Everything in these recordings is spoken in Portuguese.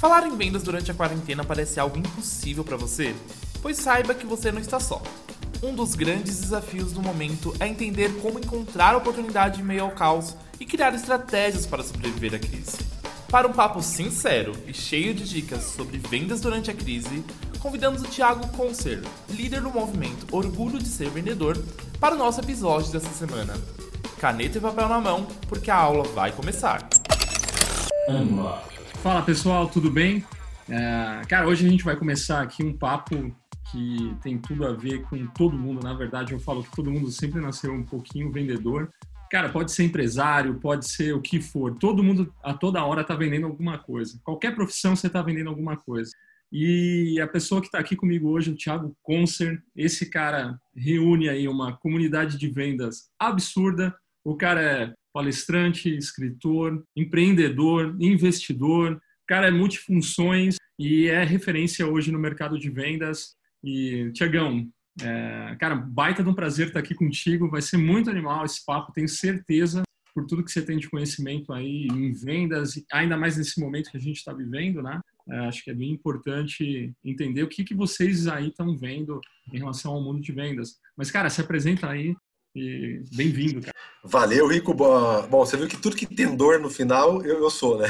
Falar em vendas durante a quarentena parece algo impossível para você? Pois saiba que você não está só. Um dos grandes desafios do momento é entender como encontrar oportunidade em meio ao caos e criar estratégias para sobreviver à crise. Para um papo sincero e cheio de dicas sobre vendas durante a crise, convidamos o Thiago Concer, líder do movimento Orgulho de Ser Vendedor, para o nosso episódio dessa semana. Caneta e papel na mão, porque a aula vai começar. Fala pessoal, tudo bem? É, cara, hoje a gente vai começar aqui um papo que tem tudo a ver com todo mundo. Na verdade, eu falo que todo mundo sempre nasceu um pouquinho vendedor. Cara, pode ser empresário, pode ser o que for. Todo mundo a toda hora está vendendo alguma coisa. Qualquer profissão você está vendendo alguma coisa. E a pessoa que está aqui comigo hoje, o Thiago Concer, esse cara reúne aí uma comunidade de vendas absurda. O cara é palestrante, escritor, empreendedor, investidor. Cara é multifunções e é referência hoje no mercado de vendas. E, Tiagão, é, cara, baita de um prazer estar aqui contigo. Vai ser muito animal esse papo, tenho certeza, por tudo que você tem de conhecimento aí em vendas, ainda mais nesse momento que a gente está vivendo, né? É, acho que é bem importante entender o que, que vocês aí estão vendo em relação ao mundo de vendas. Mas, cara, se apresenta aí e bem-vindo, cara. Valeu, Rico. Bom, você viu que tudo que tem dor no final, eu, eu sou, né?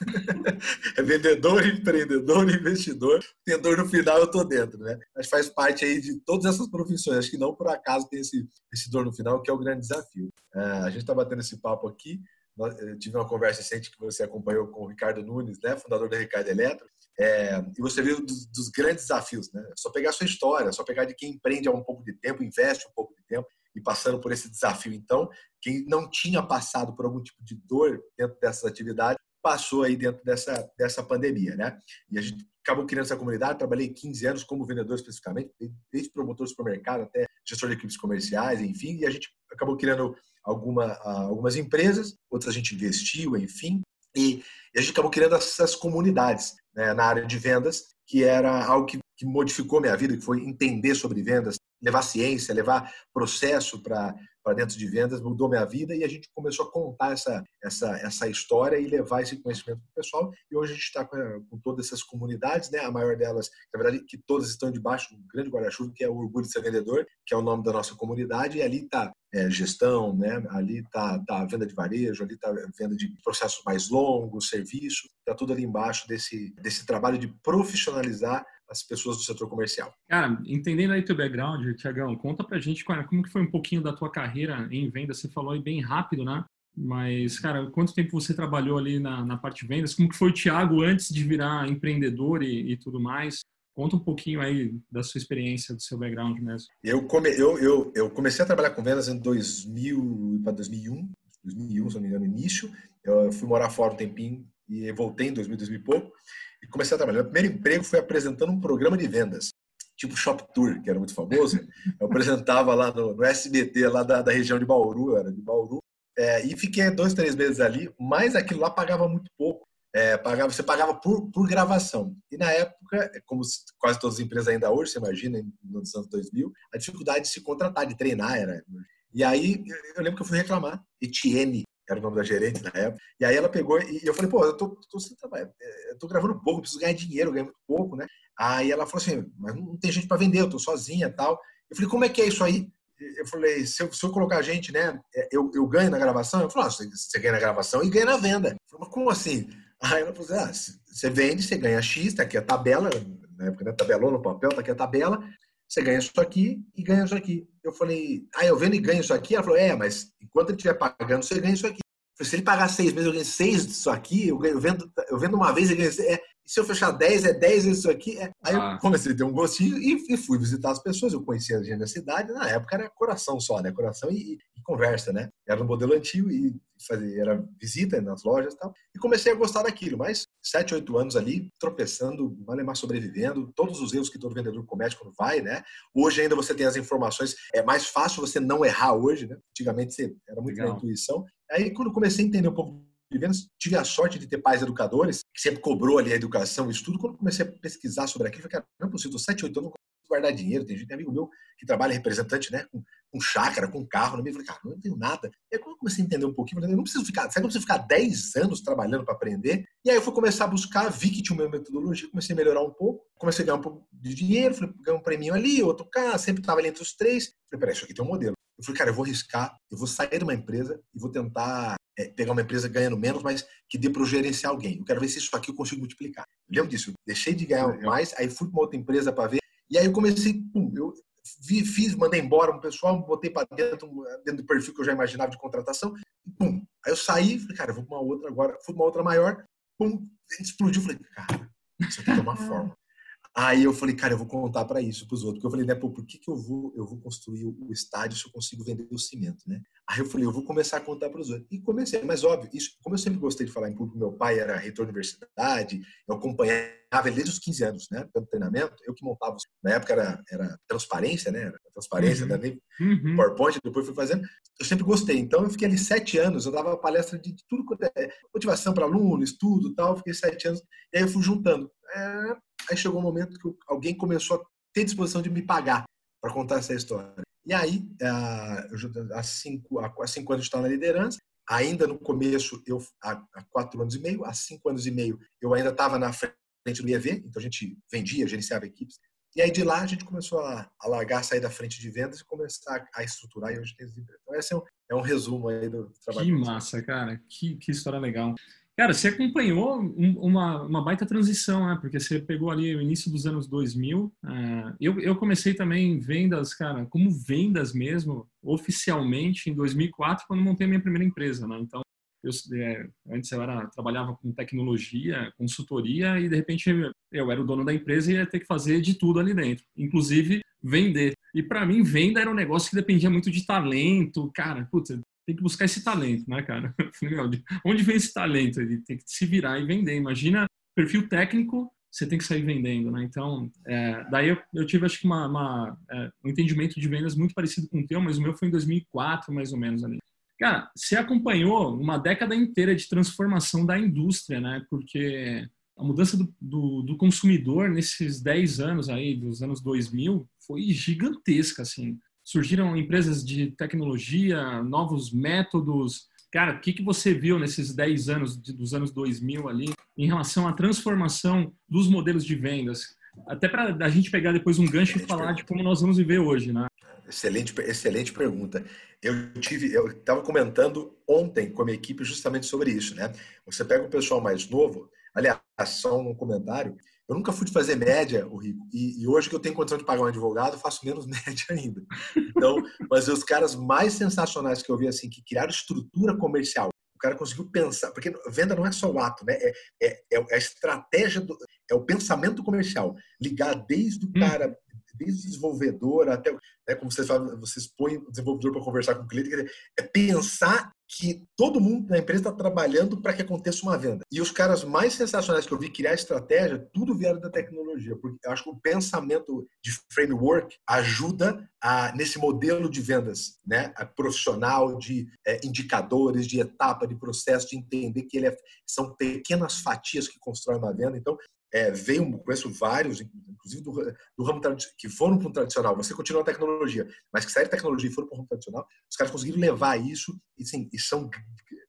é vendedor, empreendedor, investidor. Tem dor no final, eu tô dentro, né? Mas faz parte aí de todas essas profissões. Acho que não por acaso tem esse, esse dor no final, que é o grande desafio. É, a gente está batendo esse papo aqui. Eu tive uma conversa recente que você acompanhou com o Ricardo Nunes, né, fundador da Ricardo Eletro, é, e você viu dos, dos, grandes desafios, né? Só pegar a sua história, só pegar de quem empreende há um pouco de tempo, investe um pouco de tempo, e passando por esse desafio. Então, quem não tinha passado por algum tipo de dor dentro dessas atividades, passou aí dentro dessa, dessa pandemia, né? E a gente acabou criando essa comunidade, trabalhei 15 anos como vendedor especificamente, desde promotor de supermercado até gestor de equipes comerciais, enfim, e a gente acabou criando alguma, algumas empresas, outras a gente investiu, enfim, e, a gente acabou criando essas comunidades né, na área de vendas, que era algo que, que modificou minha vida, que foi entender sobre vendas, levar ciência, levar processo para dentro de vendas, mudou minha vida e a gente começou a contar essa, essa, essa história e levar esse conhecimento para o pessoal. E hoje a gente está com, com, todas essas comunidades, né? a maior delas, na verdade, que todas estão debaixo do grande guarda-chuva, que é o Orgulho de Ser Vendedor, que é o nome da nossa comunidade, e ali está é, gestão, né? ali está tá a venda de varejo, ali está a venda de processos mais longos, serviço, está tudo ali embaixo desse, desse trabalho de profissionalizar as pessoas do setor comercial. Cara, entendendo aí teu background, Tiagão, conta pra gente cara, como que foi um pouquinho da tua carreira em venda. Você falou aí bem rápido, né? Mas, cara, quanto tempo você trabalhou ali na, na parte de vendas? Como que foi o Thiago antes de virar empreendedor e, e tudo mais? Conta um pouquinho aí da sua experiência, do seu background mesmo. Eu, come, eu, eu, eu comecei a trabalhar com vendas em 2000 para 2001, 2001, se não me engano, início. Eu fui morar fora um tempinho e voltei em 2000, 2000 e pouco e comecei a trabalhar. Meu primeiro emprego foi apresentando um programa de vendas, tipo Shop Tour, que era muito famoso. Eu apresentava lá no, no SBT, lá da, da, região de Bauru, era de Bauru. É, e fiquei dois, três meses ali, mas aquilo lá pagava muito pouco. É, pagava, você pagava por, por gravação. E na época, como quase todas as empresas ainda hoje, você imagina, nos anos 2000, a dificuldade de se contratar, de treinar era. E aí eu lembro que eu fui reclamar. Etienne era o nome da gerente na época. E aí ela pegou e eu falei, pô, eu tô, tô, é, eu tô gravando pouco, preciso ganhar dinheiro, ganho muito pouco, né? Aí ela falou assim, mas não tem gente para vender, eu tô sozinha tal. Eu falei, como é que é isso aí? Eu falei, se eu, se eu colocar gente, né, é, eu, eu ganho na gravação? Eu falei, ah, você, você ganha na gravação e ganha na venda. Eu falei, mas como assim? Aí ela falou assim, ah, você vende, você ganha X, tá aqui a tabela, na época né, tabelou no papel, tá aqui a tabela, você ganha isso aqui e ganha isso aqui. Eu falei, ah, eu vendo e ganho isso aqui? Ela falou, é, mas enquanto ele estiver pagando, você ganha isso aqui. Eu falei, se ele pagar seis meses, eu ganho seis disso aqui, eu, ganho, eu, vendo, eu vendo uma vez e ganho. É, se eu fechar dez, é dez vezes isso aqui. É. Aí ah. eu comecei a ter um gostinho e, e, fui visitar as pessoas. Eu conhecia a gente da cidade, na época era coração só, né? Coração e, e conversa, né? Era um modelo antigo e fazia, era visita nas lojas e tal. E comecei a gostar daquilo, mas sete, oito anos ali, tropeçando, mais sobrevivendo, todos os erros que todo vendedor comete quando vai, né? Hoje ainda você tem as informações, é mais fácil você não errar hoje, né? Antigamente você, era muito Legal. na intuição. Aí quando comecei a entender um pouco de vendas, tive a sorte de ter pais educadores, que sempre cobrou ali a educação, o estudo. Quando comecei a pesquisar sobre aquilo, falei, cara, não é possível, 7, 8 anos, guardar dinheiro. Tem gente, tem amigo meu que trabalha representante, né? Com, com chácara, com carro. Eu falei, cara, não tenho nada. E aí, quando eu comecei a entender um pouquinho, falei, não preciso ficar, será que eu preciso ficar 10 anos trabalhando para aprender? E aí eu fui começar a buscar, vi que tinha uma metodologia, comecei a melhorar um pouco, comecei a ganhar um pouco de dinheiro, falei, ganhar um prêmio ali, outro cá, sempre estava ali entre os três. Falei, peraí, isso aqui tem um modelo. Eu falei, cara, eu vou arriscar, eu vou sair de uma empresa e vou tentar é, pegar uma empresa ganhando menos, mas que dê para eu gerenciar alguém. Eu quero ver se isso aqui eu consigo multiplicar. Eu lembro disso, eu deixei de ganhar mais, aí fui para uma outra empresa para ver, e aí eu comecei, pum, eu vi, fiz, mandei embora um pessoal, botei para dentro, dentro do perfil que eu já imaginava de contratação, e pum. Aí eu saí, falei, cara, vou para uma outra agora, fui para uma outra maior, pum, explodiu, falei, cara, isso aqui tem uma forma. Aí eu falei, cara, eu vou contar para isso para os outros. Porque eu falei, né, pô, por que, que eu vou eu vou construir o estádio se eu consigo vender o cimento, né? Aí eu falei, eu vou começar a contar para os outros. E comecei, mas óbvio, isso, como eu sempre gostei de falar em público, meu pai era reitor da universidade, eu acompanhava ele desde os 15 anos, né, pelo treinamento, eu que montava, na época era, era transparência, né, era transparência, uhum. também, uhum. PowerPoint, depois fui fazendo, eu sempre gostei. Então eu fiquei ali sete anos, eu dava palestra de, de tudo, é, motivação para aluno, estudo tal, fiquei sete anos, e aí eu fui juntando. É, Aí chegou um momento que alguém começou a ter disposição de me pagar para contar essa história. E aí, há cinco, há cinco anos estou na liderança. Ainda no começo, eu há quatro anos e meio, há cinco anos e meio, eu ainda estava na frente do IEV, então a gente vendia, gerenciava equipes. E aí de lá a gente começou a, a largar, sair da frente de vendas e começar a estruturar e hoje tem Então esse é um, é um resumo aí do trabalho. Que massa, cara. Que, que história legal. Cara, você acompanhou uma, uma baita transição, né? Porque você pegou ali o início dos anos 2000. Uh, é, eu, eu comecei também vendas, cara, como vendas mesmo, oficialmente, em 2004, quando montei a minha primeira empresa, né? Então, eu, é, antes eu era, trabalhava com tecnologia, consultoria, e de repente eu era o dono da empresa e ia ter que fazer de tudo ali dentro, inclusive vender. E para mim, venda era um negócio que dependia muito de talento, cara. Putz, tem que buscar esse talento, né, cara? Onde vem esse talento? Ele tem que se virar e vender. Imagina, perfil técnico, você tem que sair vendendo, né? Então, é, daí eu, eu, tive, acho que, uma, uma é, um entendimento de vendas muito parecido com o teu, mas o meu foi em 2004, mais ou menos, ali. Cara, você acompanhou uma década inteira de transformação da indústria, né? Porque a mudança do, do, do consumidor nesses 10 anos aí, dos anos 2000, foi gigantesca, assim surgiram empresas de tecnologia, novos métodos. Cara, o que, que você viu nesses 10 anos, dos anos 2000 ali, em relação à transformação dos modelos de vendas? Até para a gente pegar depois um gancho e falar de como nós vamos viver hoje, né? Excelente, excelente pergunta. Eu tive, eu estava comentando ontem com a minha equipe justamente sobre isso, né? Você pega o pessoal mais novo, aliás, só um comentário. Eu nunca fui de fazer média, o Rico, e, e, hoje que eu tenho condição de pagar um advogado, faço menos média ainda. Então, mas os caras mais sensacionais que eu vi, assim, que criaram estrutura comercial, o cara conseguiu pensar, porque venda não é só o ato, né? É, é, é a estratégia, do, é o pensamento comercial. Ligar desde o hum. cara, desde o desenvolvedor até, né, como vocês falam, vocês põem o desenvolvedor para conversar com o cliente, é pensar que todo mundo na empresa está trabalhando para que aconteça uma venda. E os caras mais sensacionais que eu vi criar estratégia, tudo vieram da tecnologia, porque eu acho que o pensamento de framework ajuda a, nesse modelo de vendas, né, a profissional de é, indicadores, de etapa, de processo, de entender que ele é, são pequenas fatias que constroem uma venda. Então, é, veio, conheço vários, inclusive do, do ramo que foram para o tradicional. Você continua a tecnologia, mas que saíram da tecnologia e foram para o ramo tradicional, os caras conseguiram levar isso e, sim, e são,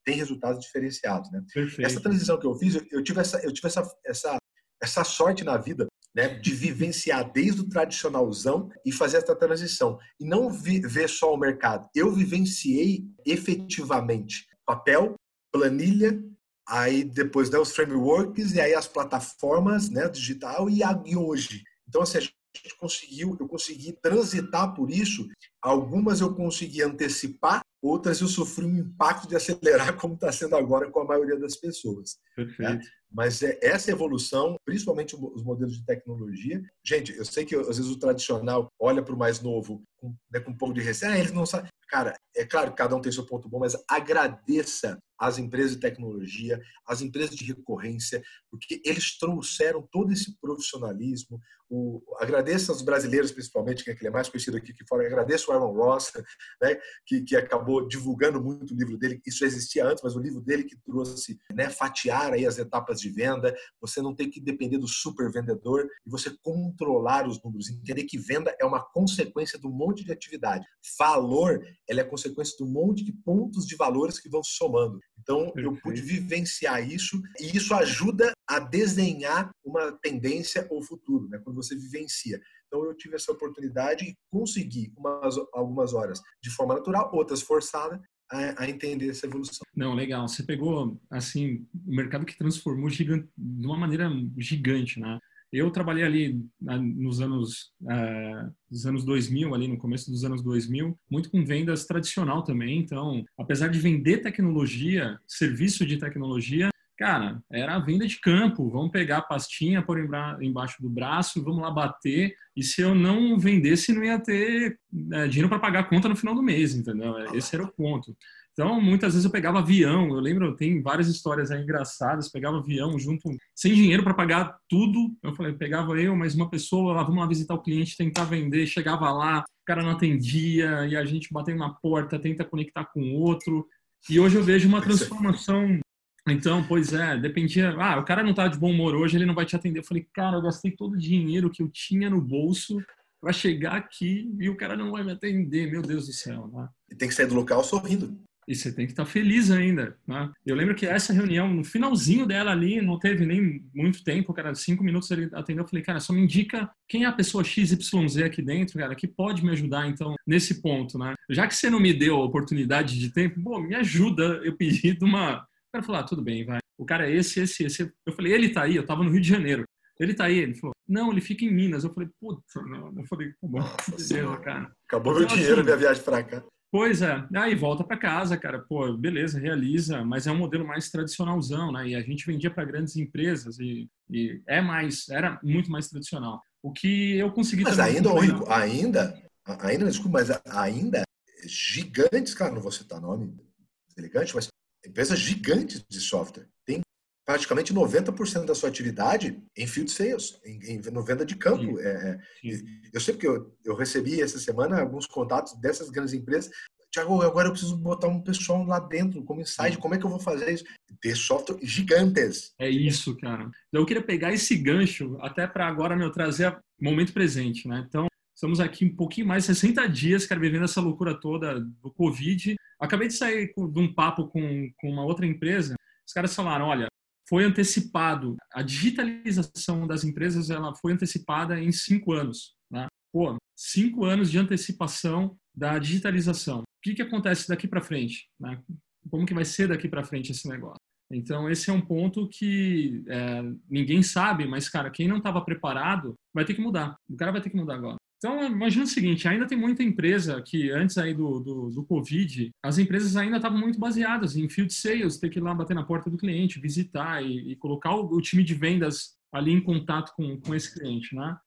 tem resultados diferenciados. Né? Essa transição que eu fiz, eu, tive, essa, eu tive essa, essa, essa sorte na vida né, de vivenciar desde o tradicionalzão e fazer essa transição. E não vi, ver só o mercado. Eu vivenciei efetivamente papel, planilha aí depois né, os frameworks e aí as plataformas né, digital e, a, e hoje. Então, assim, a gente conseguiu, eu consegui transitar por isso. Algumas eu consegui antecipar, outras eu sofri um impacto de acelerar, como está sendo agora com a maioria das pessoas. Né? Mas é, essa evolução, principalmente os modelos de tecnologia, gente, eu sei que às vezes o tradicional olha para o mais novo com, né, com um pouco de receio, ah, eles não sabem. Cara, é claro que cada um tem seu ponto bom, mas agradeça as empresas de tecnologia, as empresas de recorrência, porque eles trouxeram todo esse profissionalismo. O, agradeço aos brasileiros, principalmente, que é aquele mais conhecido aqui que fora, agradeço o Aaron Ross, né, que, que acabou divulgando muito o livro dele. Isso existia antes, mas o livro dele que trouxe né, fatiar aí as etapas de venda, você não tem que depender do super vendedor e você controlar os números, entender que venda é uma consequência de um monte de atividade. Valor, ela é consequência de um monte de pontos de valores que vão somando. Então, eu pude vivenciar isso e isso ajuda a desenhar uma tendência ou futuro, né? quando você vivencia. Então, eu tive essa oportunidade e consegui umas, algumas horas de forma natural, outras forçada, a, a, entender essa evolução. Não, legal. Você pegou, assim, o mercado que transformou gigante, de uma maneira gigante, né? Eu trabalhei ali nos anos, uh, nos anos 2000, ali no começo dos anos 2000, muito com vendas tradicional também. Então, apesar de vender tecnologia, serviço de tecnologia, cara, era a venda de campo. Vamos pegar a pastinha, pôr embaixo do braço, vamos lá bater. E se eu não vendesse, não ia ter é, dinheiro para pagar a conta no final do mês, entendeu? Esse era o ponto. Então, muitas vezes eu pegava avião. Eu lembro, tem várias histórias aí engraçadas. Pegava avião junto, sem dinheiro para pagar tudo. Eu falei, pegava eu, mais uma pessoa, lá, vamos lá visitar o cliente, tentar vender. Chegava lá, o cara não atendia, e a gente batendo na porta, tenta conectar com outro. E hoje eu vejo uma transformação. Então, pois é, dependia. Ah, o cara não tá de bom humor hoje, ele não vai te atender. Eu falei, cara, eu gastei todo o dinheiro que eu tinha no bolso para chegar aqui e o cara não vai me atender. Meu Deus do céu. Né? E tem que sair do local sorrindo. E você tem que estar tá feliz ainda. Né? Eu lembro que essa reunião, no finalzinho dela ali, não teve nem muito tempo, cara, cinco minutos ele atendeu. Eu falei, cara, só me indica quem é a pessoa XYZ aqui dentro, cara, que pode me ajudar, então, nesse ponto, né? Já que você não me deu a oportunidade de tempo, pô, me ajuda. Eu pedi de uma. Cara falou, ah, tudo bem, vai. O cara é esse, esse, esse. Eu falei, ele tá aí, eu tava no Rio de Janeiro. Ele tá aí, ele falou, não, ele fica em Minas. Eu falei, puta, não. Eu falei, tá bom, beleza, cara. Acabou então, meu dinheiro assim, minha viagem pra cá. Pois é, aí volta para casa, cara, pô, beleza, realiza, mas é um modelo mais tradicionalzão, né? E a gente vendia para grandes empresas e, e, é mais, era muito mais tradicional. O que eu consegui. Mas ainda, Rico, ainda, ainda, desculpa, mas ainda gigantes, cara, não vou citar nome elegante, mas empresas gigantes de software tem praticamente 90% da sua atividade em field sales, em, em no venda de campo. É, é eu sei porque eu, eu recebi essa semana alguns contatos dessas grandes empresas. Tiago, agora eu preciso botar um pessoal lá dentro, como inside, como é que eu vou fazer isso? Ter software gigantes. É isso, cara. Então, eu queria pegar esse gancho até para agora meu trazer o momento presente, né? Então, estamos aqui um pouquinho mais 60 dias, cara, vivendo essa loucura toda do Covid. Acabei de sair de um papo com, com uma outra empresa. Os caras falaram, olha, foi antecipado. A digitalização das empresas ela foi antecipada em cinco anos. Né? Pô, cinco anos de antecipação da digitalização. O que, que acontece daqui para frente? Né? Como que vai ser daqui para frente esse negócio? Então, esse é um ponto que é, ninguém sabe, mas, cara, quem não estava preparado vai ter que mudar. O cara vai ter que mudar agora. Então, imagina o seguinte, ainda tem muita empresa que antes aí do, do, do Covid, as empresas ainda estavam muito baseadas em field sales, ter que ir lá bater na porta do cliente, visitar e, e colocar o, o, time de vendas ali em contato com, com esse cliente, né?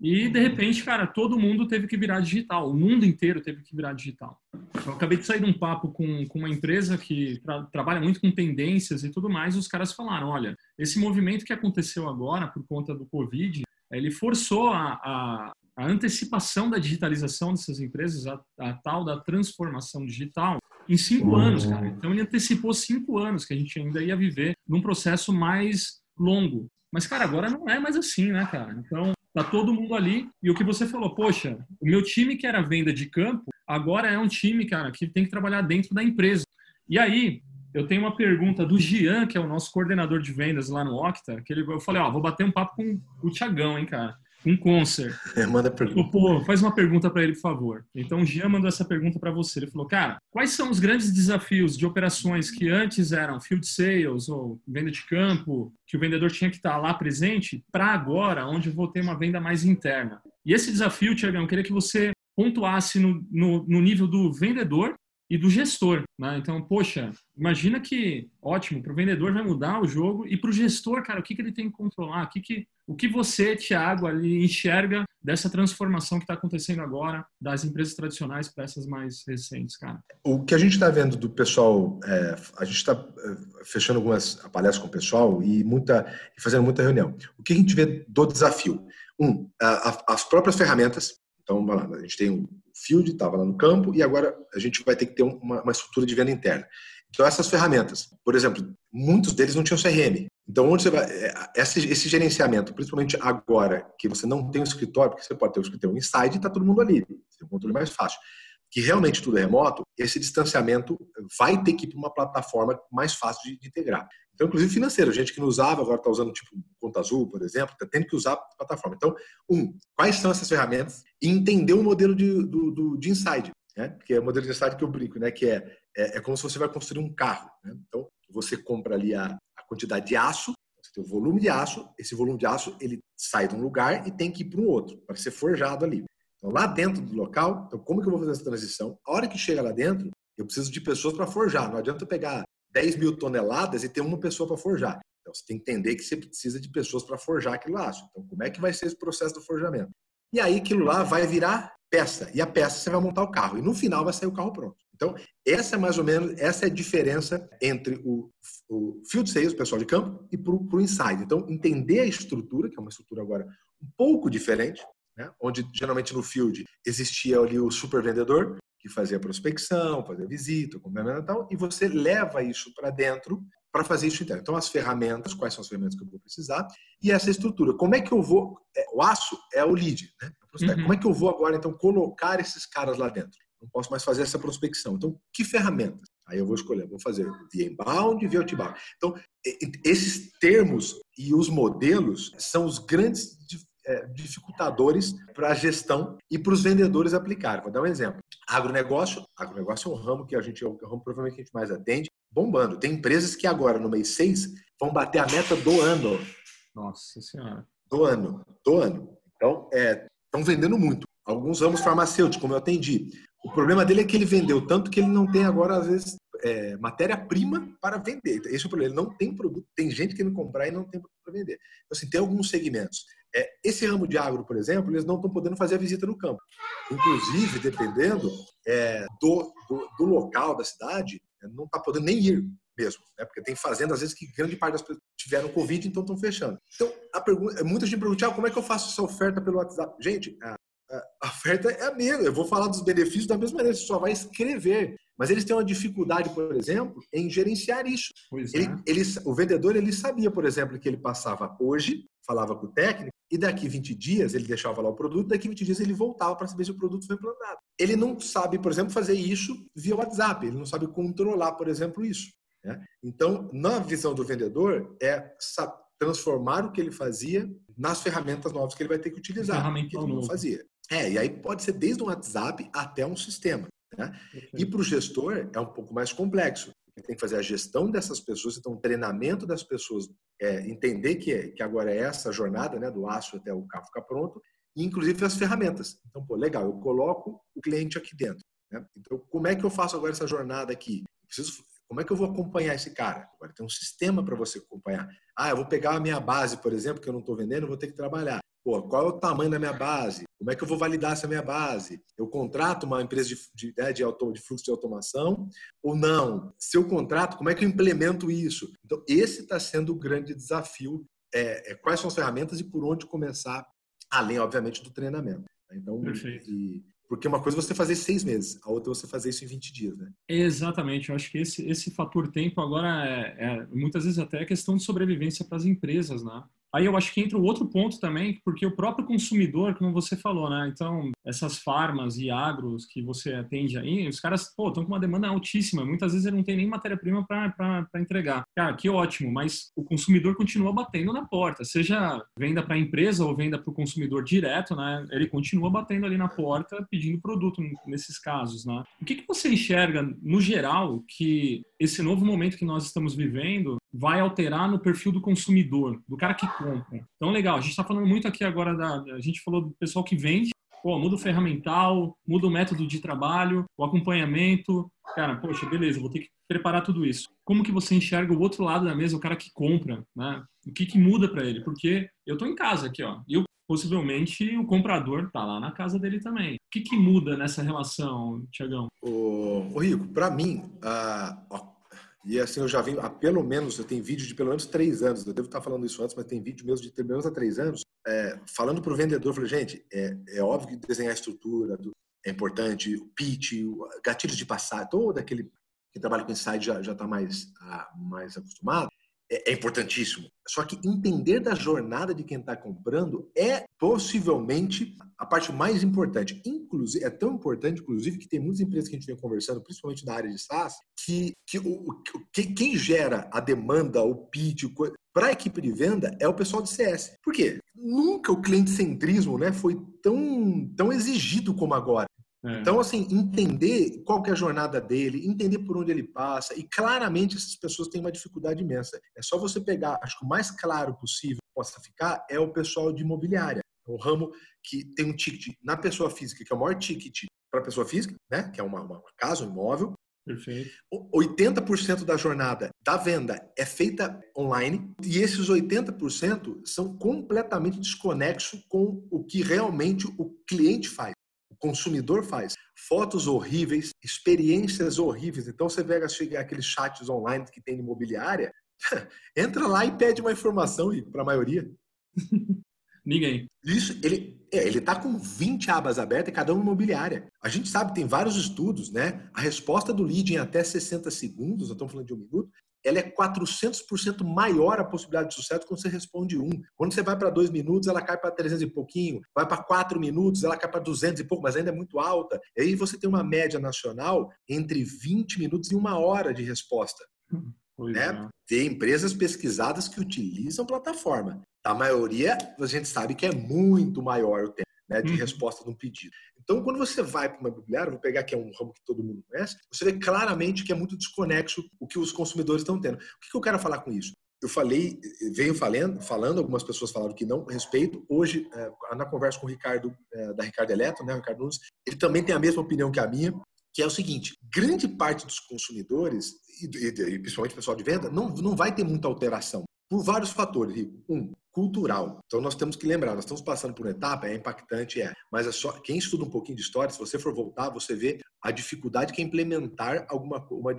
E, de repente, cara, todo mundo teve que virar digital, o mundo inteiro teve que virar digital. Eu acabei de sair de um papo com, com uma empresa que tra trabalha muito com tendências e tudo mais, e os caras falaram, olha, esse movimento que aconteceu agora por conta do Covid, ele forçou a, a, a antecipação da digitalização dessas empresas, a, a tal da transformação digital, em cinco uhum. anos, cara. Então ele antecipou cinco anos que a gente ainda ia viver num processo mais longo. Mas, cara, agora não é mais assim, né, cara? Então, tá todo mundo ali. E o que você falou, poxa, o meu time que era venda de campo, agora é um time, cara, que tem que trabalhar dentro da empresa. E aí, eu tenho uma pergunta do Gian, que é o nosso coordenador de vendas lá no Octa, que ele, eu falei, ó, vou bater um papo com o Tiagão, hein, cara um concert. É, manda pergunta. Pô, faz uma pergunta para ele, por favor. Então, o Jean mandou essa pergunta para você. Ele falou, cara, quais são os grandes desafios de operações que antes eram field sales ou venda de campo, que o vendedor tinha que estar lá presente, para agora, onde eu vou ter uma venda mais interna? E esse desafio, Tiagão, eu queria que você pontuasse no, no, no nível do vendedor e do gestor. Né? Então, poxa, imagina que, ótimo, para o vendedor vai mudar o jogo e para o gestor, cara, o que, que ele tem que controlar? O que, que, o que você, Thiago, ali enxerga dessa transformação que está acontecendo agora das empresas tradicionais para essas mais recentes, cara? O que a gente está vendo do pessoal, é, a gente está é, fechando algumas palestras com o pessoal e muita, fazendo muita reunião. O que a gente vê do desafio? Um, as próprias ferramentas. Então, a gente tem um field, estava lá no campo, e agora a gente vai ter que ter uma, uma estrutura de venda interna. Então, essas ferramentas, por exemplo, muitos deles não tinham CRM. Então, onde você vai. É, esse, esse, gerenciamento, principalmente agora que você não tem um escritório, porque você pode ter um escritório inside e está todo mundo ali, você tem um controle mais fácil. Que realmente tudo é remoto, esse distanciamento vai ter que ir para uma plataforma mais fácil de, integrar. Então, inclusive financeiro, gente que não usava, agora está usando tipo Conta Azul, por exemplo, está tendo que usar a plataforma. Então, um, quais são essas ferramentas? E entender o modelo de, do, do, de inside, né? que é o modelo de inside que eu brinco, né? que é, é, é como se você vai construir um carro. Né? Então, você compra ali a, quantidade de aço, você tem o volume de aço, esse volume de aço ele sai de um lugar e tem que ir para um outro, para ser forjado ali. Então, lá dentro do local, então como que eu vou fazer essa transição? A hora que chega lá dentro, eu preciso de pessoas para forjar. Não adianta pegar 10 mil toneladas e ter uma pessoa para forjar. Então, você tem que entender que você precisa de pessoas para forjar aquele aço. Então, como é que vai ser esse processo do forjamento? E aí, aquilo lá vai virar peça. E a peça você vai montar o carro. E no final vai sair o carro pronto. Então, essa é mais ou menos essa é a diferença entre o, o field sales, o pessoal de campo, e para o inside. Então, entender a estrutura, que é uma estrutura agora um pouco diferente, né? onde geralmente no field existia ali o super vendedor, que fazia prospecção, fazia visita, tal, e você leva isso para dentro para fazer isso interno. Então, as ferramentas, quais são as ferramentas que eu vou precisar, e essa estrutura. Como é que eu vou. É, o aço é o lead, né? Uhum. Como é que eu vou agora, então, colocar esses caras lá dentro? Não posso mais fazer essa prospecção. Então, que ferramentas? Aí eu vou escolher, vou fazer via inbound e via outbound. Então, esses termos e os modelos são os grandes é, dificultadores para a gestão e para os vendedores aplicarem. Vou dar um exemplo. Agronegócio, agronegócio é um ramo que a gente é o ramo provavelmente que a gente mais atende, bombando. Tem empresas que agora, no mês 6, vão bater a meta do ano. Nossa Senhora. Do ano, do ano. Então, estão é, vendendo muito. Alguns ramos farmacêuticos, como eu atendi, o problema dele é que ele vendeu tanto que ele não tem agora, às vezes, é, matéria-prima para vender. Esse é o problema. Ele não tem produto. Tem gente que não comprar e não tem produto para vender. Então, assim, tem alguns segmentos. É, esse ramo de agro, por exemplo, eles não estão podendo fazer a visita no campo. Inclusive, dependendo é, do, do, do, local da cidade, é, não está podendo nem ir mesmo. Né? Porque tem fazendas, às vezes, que grande parte das pessoas tiveram Covid, então estão fechando. Então, a pergunta, muita gente pergunta, ah, como é que eu faço essa oferta pelo WhatsApp? Gente, a, a oferta é a mesma. Eu vou falar dos benefícios da mesma maneira, você só vai escrever. Mas eles têm uma dificuldade, por exemplo, em gerenciar isso. Ele, é. ele, o vendedor ele sabia, por exemplo, que ele passava hoje, falava com o técnico, e daqui 20 dias ele deixava lá o produto, daqui 20 dias ele voltava para saber se o produto foi implantado. Ele não sabe, por exemplo, fazer isso via WhatsApp, ele não sabe controlar, por exemplo, isso. Né? Então, na visão do vendedor, é transformar o que ele fazia nas ferramentas novas que ele vai ter que utilizar, que ele não fazia. É, e aí pode ser desde um WhatsApp até um sistema. Né? E para o gestor é um pouco mais complexo. Ele tem que fazer a gestão dessas pessoas, então o treinamento das pessoas, é, entender que, que agora é essa jornada né, do aço até o carro ficar pronto, e inclusive as ferramentas. Então, pô, legal, eu coloco o cliente aqui dentro. Né? Então, como é que eu faço agora essa jornada aqui? Eu preciso como é que eu vou acompanhar esse cara? Agora tem um sistema para você acompanhar. Ah, eu vou pegar a minha base, por exemplo, que eu não estou vendendo, vou ter que trabalhar. Pô, qual é o tamanho da minha base? Como é que eu vou validar essa minha base? Eu contrato uma empresa de, de, né, de, auto, de fluxo de automação ou não? Se eu contrato, como é que eu implemento isso? Então, esse está sendo o grande desafio. É, é, quais são as ferramentas e por onde começar, além, obviamente, do treinamento. Então, e, porque uma coisa é você fazer seis meses, a outra é você fazer isso em 20 dias, né? Exatamente. Eu acho que esse, esse fator tempo agora é, é muitas vezes até é questão de sobrevivência para as empresas, né? Aí eu acho que entra o outro ponto também, porque o próprio consumidor, como você falou, né? Então, essas farmas e agros que você atende aí, os caras, estão com uma demanda altíssima. Muitas vezes ele não tem nem matéria-prima para entregar. Cara, que ótimo, mas o consumidor continua batendo na porta, seja venda para a empresa ou venda para o consumidor direto, né? Ele continua batendo ali na porta pedindo produto nesses casos, né? O que, que você enxerga, no geral, que esse novo momento que nós estamos vivendo vai alterar no perfil do consumidor, do cara que compra. Então, legal, a gente está falando muito aqui agora da. A gente falou do pessoal que vende, pô, muda o ferramental, muda o método de trabalho, o acompanhamento. Cara, poxa, beleza, vou ter que preparar tudo isso. Como que você enxerga o outro lado da mesa, o cara que compra, né? O que que muda para ele? Porque eu tô em casa aqui, ó, e possivelmente o comprador tá lá na casa dele também. O que, que muda nessa relação, Tiagão? O, Rico, para mim, uh, e assim eu já venho há pelo menos, eu tenho vídeo de pelo menos três anos, eu devo estar falando isso antes, mas tem vídeo mesmo de pelo menos há três anos, é, falando para o vendedor, falei, gente, é, é óbvio que desenhar a estrutura é importante, o pitch, o gatilhos de passar, todo aquele que trabalha com insight já está mais, uh, mais acostumado, é, é importantíssimo. Só que entender da jornada de quem está comprando é possivelmente a parte mais importante. Inclusive, é tão importante, inclusive, que tem muitas empresas que a gente vem conversando, principalmente na área de SaaS, que, que, o, que quem gera a demanda, o pitch, para a equipe de venda é o pessoal de CS. Por quê? Nunca o cliente centrismo né, foi tão, tão exigido como agora. É. Então, assim, entender qual é a jornada dele, entender por onde ele passa, e claramente essas pessoas têm uma dificuldade imensa. É só você pegar, acho que o mais claro possível que possa ficar é o pessoal de imobiliária. É um ramo que tem um ticket na pessoa física, que é o maior ticket para a pessoa física, né? que é uma, uma casa, um imóvel. Perfeito. 80% da jornada da venda é feita online e esses 80% são completamente desconexos com o que realmente o cliente faz consumidor faz. Fotos horríveis, experiências horríveis. Então você pega aqueles chats online que tem de imobiliária, entra lá e pede uma informação para a maioria. Ninguém. Isso, ele é, ele está com 20 abas abertas, cada uma imobiliária. A gente sabe, tem vários estudos, né? A resposta do lead em até 60 segundos, nós estamos falando de um minuto, ela é 400% maior a possibilidade de sucesso quando você responde um. Quando você vai para dois minutos, ela cai para 300 e pouquinho. Vai para quatro minutos, ela cai para 200 e pouco, mas ainda é muito alta. E aí você tem uma média nacional entre 20 minutos e uma hora de resposta. né? É. Tem empresas pesquisadas que utilizam plataforma. A maioria, a gente sabe que é muito maior o tempo né, de hum. resposta de um pedido. Então, quando você vai para uma imobiliária, vou pegar que é um ramo que todo mundo conhece, você vê claramente que é muito desconexo o que os consumidores estão tendo. O que, eu quero falar com isso? Eu falei, venho falando, falando, algumas pessoas falaram que não respeito. Hoje, é, na conversa com o Ricardo, é, da Ricardo Eletro, né, Ricardo Nunes, ele também tem a mesma opinião que a minha, que é o seguinte: grande parte dos consumidores, e principalmente o pessoal de venda, não, não vai ter muita alteração. Por vários fatores, Rico. Um, cultural. Então nós temos que lembrar, nós estamos passando por uma etapa, é impactante, é, mas é só quem estuda um pouquinho de história, se você for voltar, você vê a dificuldade que é implementar alguma uma,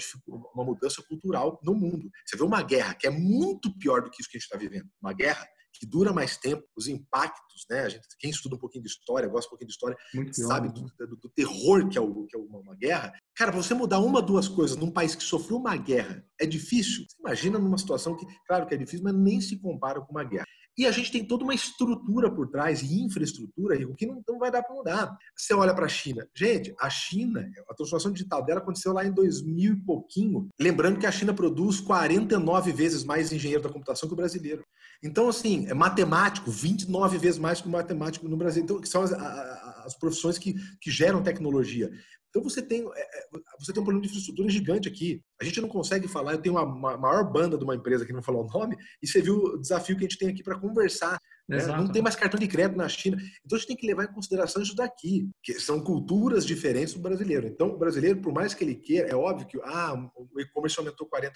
uma mudança cultural no mundo. Você vê uma guerra que é muito pior do que isso que a gente está vivendo. Uma guerra que dura mais tempo, os impactos, né? A gente, quem estuda um pouquinho de história, gosta um pouquinho de história, sabe né? do, do, do, terror que é, o, que é uma, uma guerra. Cara, você mudar uma, duas coisas num país que sofreu uma guerra é difícil. Você imagina numa situação que, claro que é difícil, mas nem se compara com uma guerra. E a gente tem toda uma estrutura por trás e infraestrutura, o que não, não vai dar para mudar. Você olha para a China. Gente, a China, a transformação digital dela aconteceu lá em 2000 e pouquinho. Lembrando que a China produz 49 vezes mais engenheiro da computação que o brasileiro. Então, assim, é matemático, 29 vezes mais que o matemático no Brasil. Então, são as, as profissões que, que geram tecnologia. Então você tem, é, é, você tem um problema de infraestrutura gigante aqui. A gente não consegue falar. Eu tenho uma, uma maior banda de uma empresa que não falou o nome, e você viu o desafio que a gente tem aqui para conversar. Né? Não tem mais cartão de crédito na China. Então a gente tem que levar em consideração isso daqui, que são culturas diferentes do brasileiro. Então o brasileiro, por mais que ele queira, é óbvio que ah, o e-commerce aumentou 40%.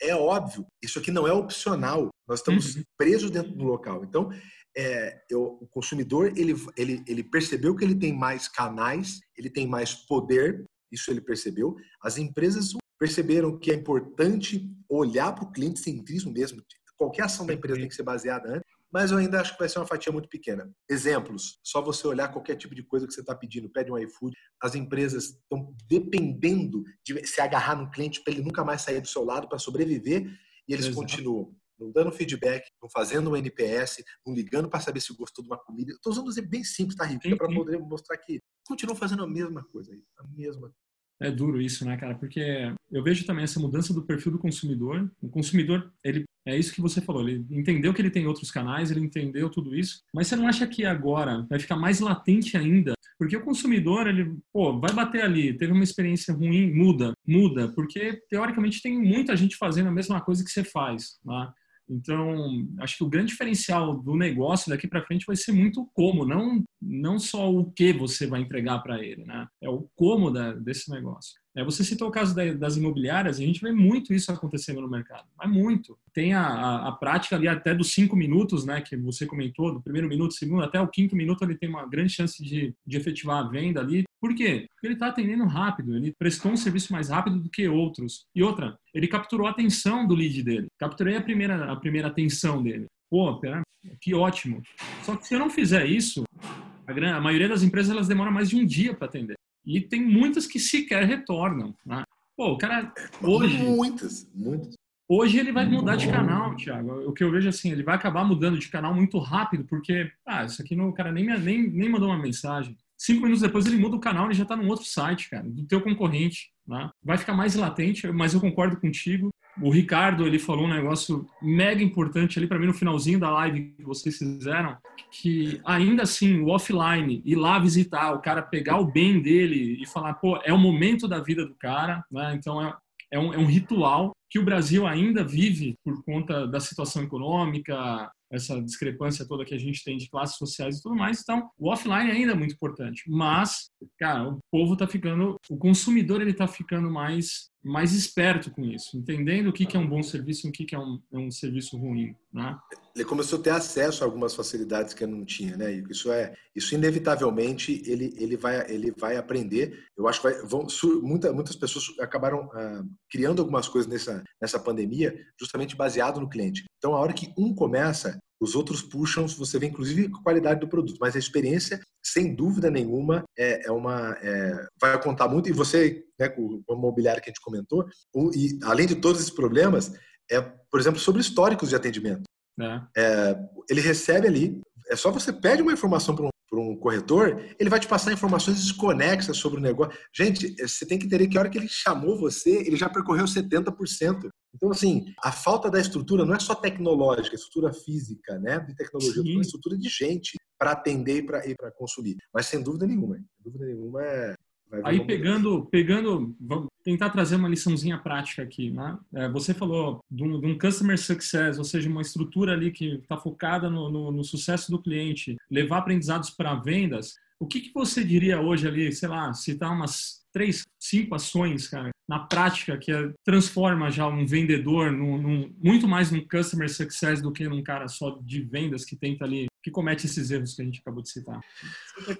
É óbvio, isso aqui não é opcional. Nós estamos uhum. presos dentro do local. Então, é, eu, o consumidor ele, ele, ele percebeu que ele tem mais canais, ele tem mais poder, isso ele percebeu. As empresas perceberam que é importante olhar para o cliente centrismo mesmo. Qualquer ação da empresa tem que ser baseada antes, mas eu ainda acho que vai ser uma fatia muito pequena. Exemplos: só você olhar qualquer tipo de coisa que você está pedindo, pede um iFood, as empresas estão dependendo de se agarrar no cliente para ele nunca mais sair do seu lado para sobreviver e eles Exato. continuam não dando feedback, não fazendo um NPS, não ligando para saber se gostou de uma comida. Estou usando um exemplo bem simples, tá, Rico? Para poder mostrar que continuam fazendo a mesma coisa aí, a mesma é duro isso, né, cara? Porque eu vejo também essa mudança do perfil do consumidor. O consumidor, ele é isso que você falou, ele entendeu que ele tem outros canais, ele entendeu tudo isso, mas você não acha que agora vai ficar mais latente ainda? Porque o consumidor, ele, pô, vai bater ali, teve uma experiência ruim, muda, muda, porque teoricamente tem muita gente fazendo a mesma coisa que você faz, né? Então, acho que o grande diferencial do negócio daqui para frente vai ser muito como, não, não só o que você vai entregar para ele, né? É o como da, desse negócio. É, você citou o caso das imobiliárias, a gente vê muito isso acontecendo no mercado, mas muito. Tem a, a, a, prática ali até dos cinco minutos, né, que você comentou, do primeiro minuto, segundo, até o quinto minuto ele tem uma grande chance de, de efetivar a venda ali. Por quê? Porque ele está atendendo rápido, ele prestou um serviço mais rápido do que outros. E outra, ele capturou a atenção do lead dele. Capturei a primeira, a primeira atenção dele. Pô, pera, que ótimo. Só que se eu não fizer isso, a, a maioria das empresas elas demoram mais de um dia para atender. E tem muitas que sequer retornam. Né? Pô, o cara hoje. Muitas, muitas. Hoje ele vai mudar de canal, Thiago. O que eu vejo assim, ele vai acabar mudando de canal muito rápido, porque, ah, isso aqui não, o cara nem, nem, nem mandou uma mensagem. Cinco minutos depois ele muda o canal e já está num outro site, cara, do teu concorrente. Né? Vai ficar mais latente, mas eu concordo contigo. O Ricardo, ele falou um negócio mega importante ali para mim no finalzinho da live que vocês fizeram, que ainda assim, o offline, ir lá visitar, o cara pegar o bem dele e falar, pô, é o momento da vida do cara, né? Então é, é, um, é um ritual que o Brasil ainda vive por conta da situação econômica, essa discrepância toda que a gente tem de classes sociais e tudo mais. Então, o offline ainda é muito importante. Mas, cara, o povo está ficando, o consumidor ele está ficando mais mais esperto com isso, entendendo o que, que é um bom serviço e o que, que é, um, é um serviço ruim, né? Ele começou a ter acesso a algumas facilidades que não tinha, né? Isso é, isso inevitavelmente ele, ele vai ele vai aprender. Eu acho que vai, vão, muita, muitas pessoas acabaram ah, criando algumas coisas nessa nessa pandemia justamente baseado no cliente. Então, a hora que um começa, os outros puxam, você vê inclusive a qualidade do produto, mas a experiência, sem dúvida nenhuma, é, é uma é, vai contar muito. E você, né, com o mobiliário que a gente comentou, o, e além de todos esses problemas, é, por exemplo, sobre históricos de atendimento. É. É, ele recebe ali, é só você pede uma informação para um, um, corretor, ele vai te passar informações desconexas sobre o negócio. Gente, você tem que entender que a hora que ele chamou você, ele já percorreu 70%. Então, assim, a falta da estrutura não é só tecnológica, é estrutura física, né, de tecnologia, é estrutura de gente para atender e para consumir. Mas sem dúvida nenhuma, sem dúvida nenhuma é, Aí pegando, pegando, vamos tentar trazer uma liçãozinha prática aqui, né? É, você falou de um, de um, customer success, ou seja, uma estrutura ali que está focada no, no, no, sucesso do cliente, levar aprendizados para vendas. O que, que você diria hoje ali, sei lá, citar umas três, cinco ações, cara, na prática que é, transforma já um vendedor num, num, muito mais num customer success do que num cara só de vendas que tenta ali, que comete esses erros que a gente acabou de citar.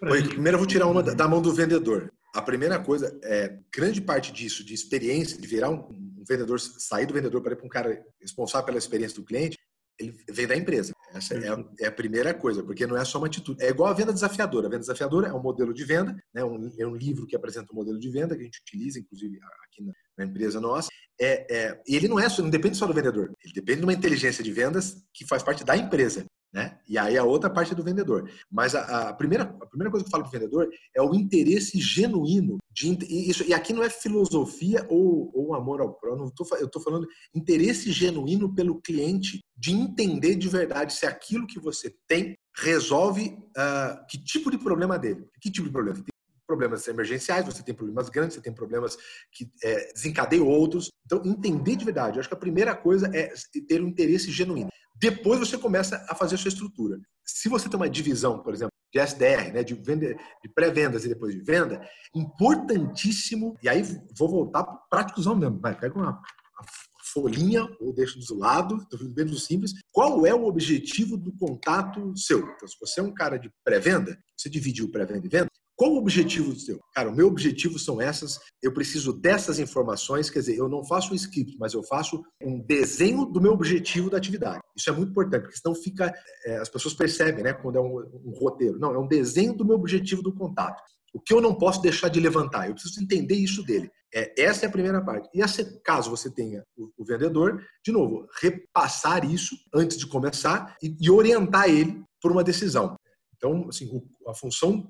Oi, primeiro eu vou tirar uma da mão do vendedor. A primeira coisa é grande parte disso, de experiência, de virar um, um vendedor, sair do vendedor para ir para um cara responsável pela experiência do cliente, ele vem da empresa. Essa é a, é a, primeira coisa, porque não é só uma atitude. É igual a venda desafiadora. A venda desafiadora é um modelo de venda, né? um, é um livro que apresenta um modelo de venda que a gente utiliza, inclusive aqui na, na empresa nossa. É, é, e ele não é, não depende só do vendedor. Ele depende de uma inteligência de vendas que faz parte da empresa. Né? E aí a outra parte é do vendedor. Mas a, a, primeira, a primeira coisa que eu falo para o vendedor é o interesse genuíno. De, e, isso, e aqui não é filosofia ou, ou amor ao próximo, eu estou falando interesse genuíno pelo cliente, de entender de verdade se aquilo que você tem resolve uh, que tipo de problema dele. Que tipo de problema? Problemas emergenciais, você tem problemas grandes, você tem problemas que é, desencadeiam outros. Então, entender de verdade. Eu acho que a primeira coisa é ter um interesse genuíno. Depois você começa a fazer a sua estrutura. Se você tem uma divisão, por exemplo, de SDR, né, de, de pré-vendas e depois de venda, importantíssimo, e aí vou voltar para o práticozão mesmo, vai, pega uma, uma folhinha ou deixa do lado, bem simples, qual é o objetivo do contato seu? Então, se você é um cara de pré-venda, você dividiu pré-venda e venda, qual o objetivo seu? Cara, o meu objetivo são essas, eu preciso dessas informações, quer dizer, eu não faço um script, mas eu faço um desenho do meu objetivo da atividade. Isso é muito importante, porque senão fica, é, as pessoas percebem, né, quando é um, um roteiro. Não, é um desenho do meu objetivo do contato. O que eu não posso deixar de levantar? Eu preciso entender isso dele. É, essa é a primeira parte. E essa, caso você tenha o, o, vendedor, de novo, repassar isso antes de começar e, e orientar ele por uma decisão. Então, assim, a função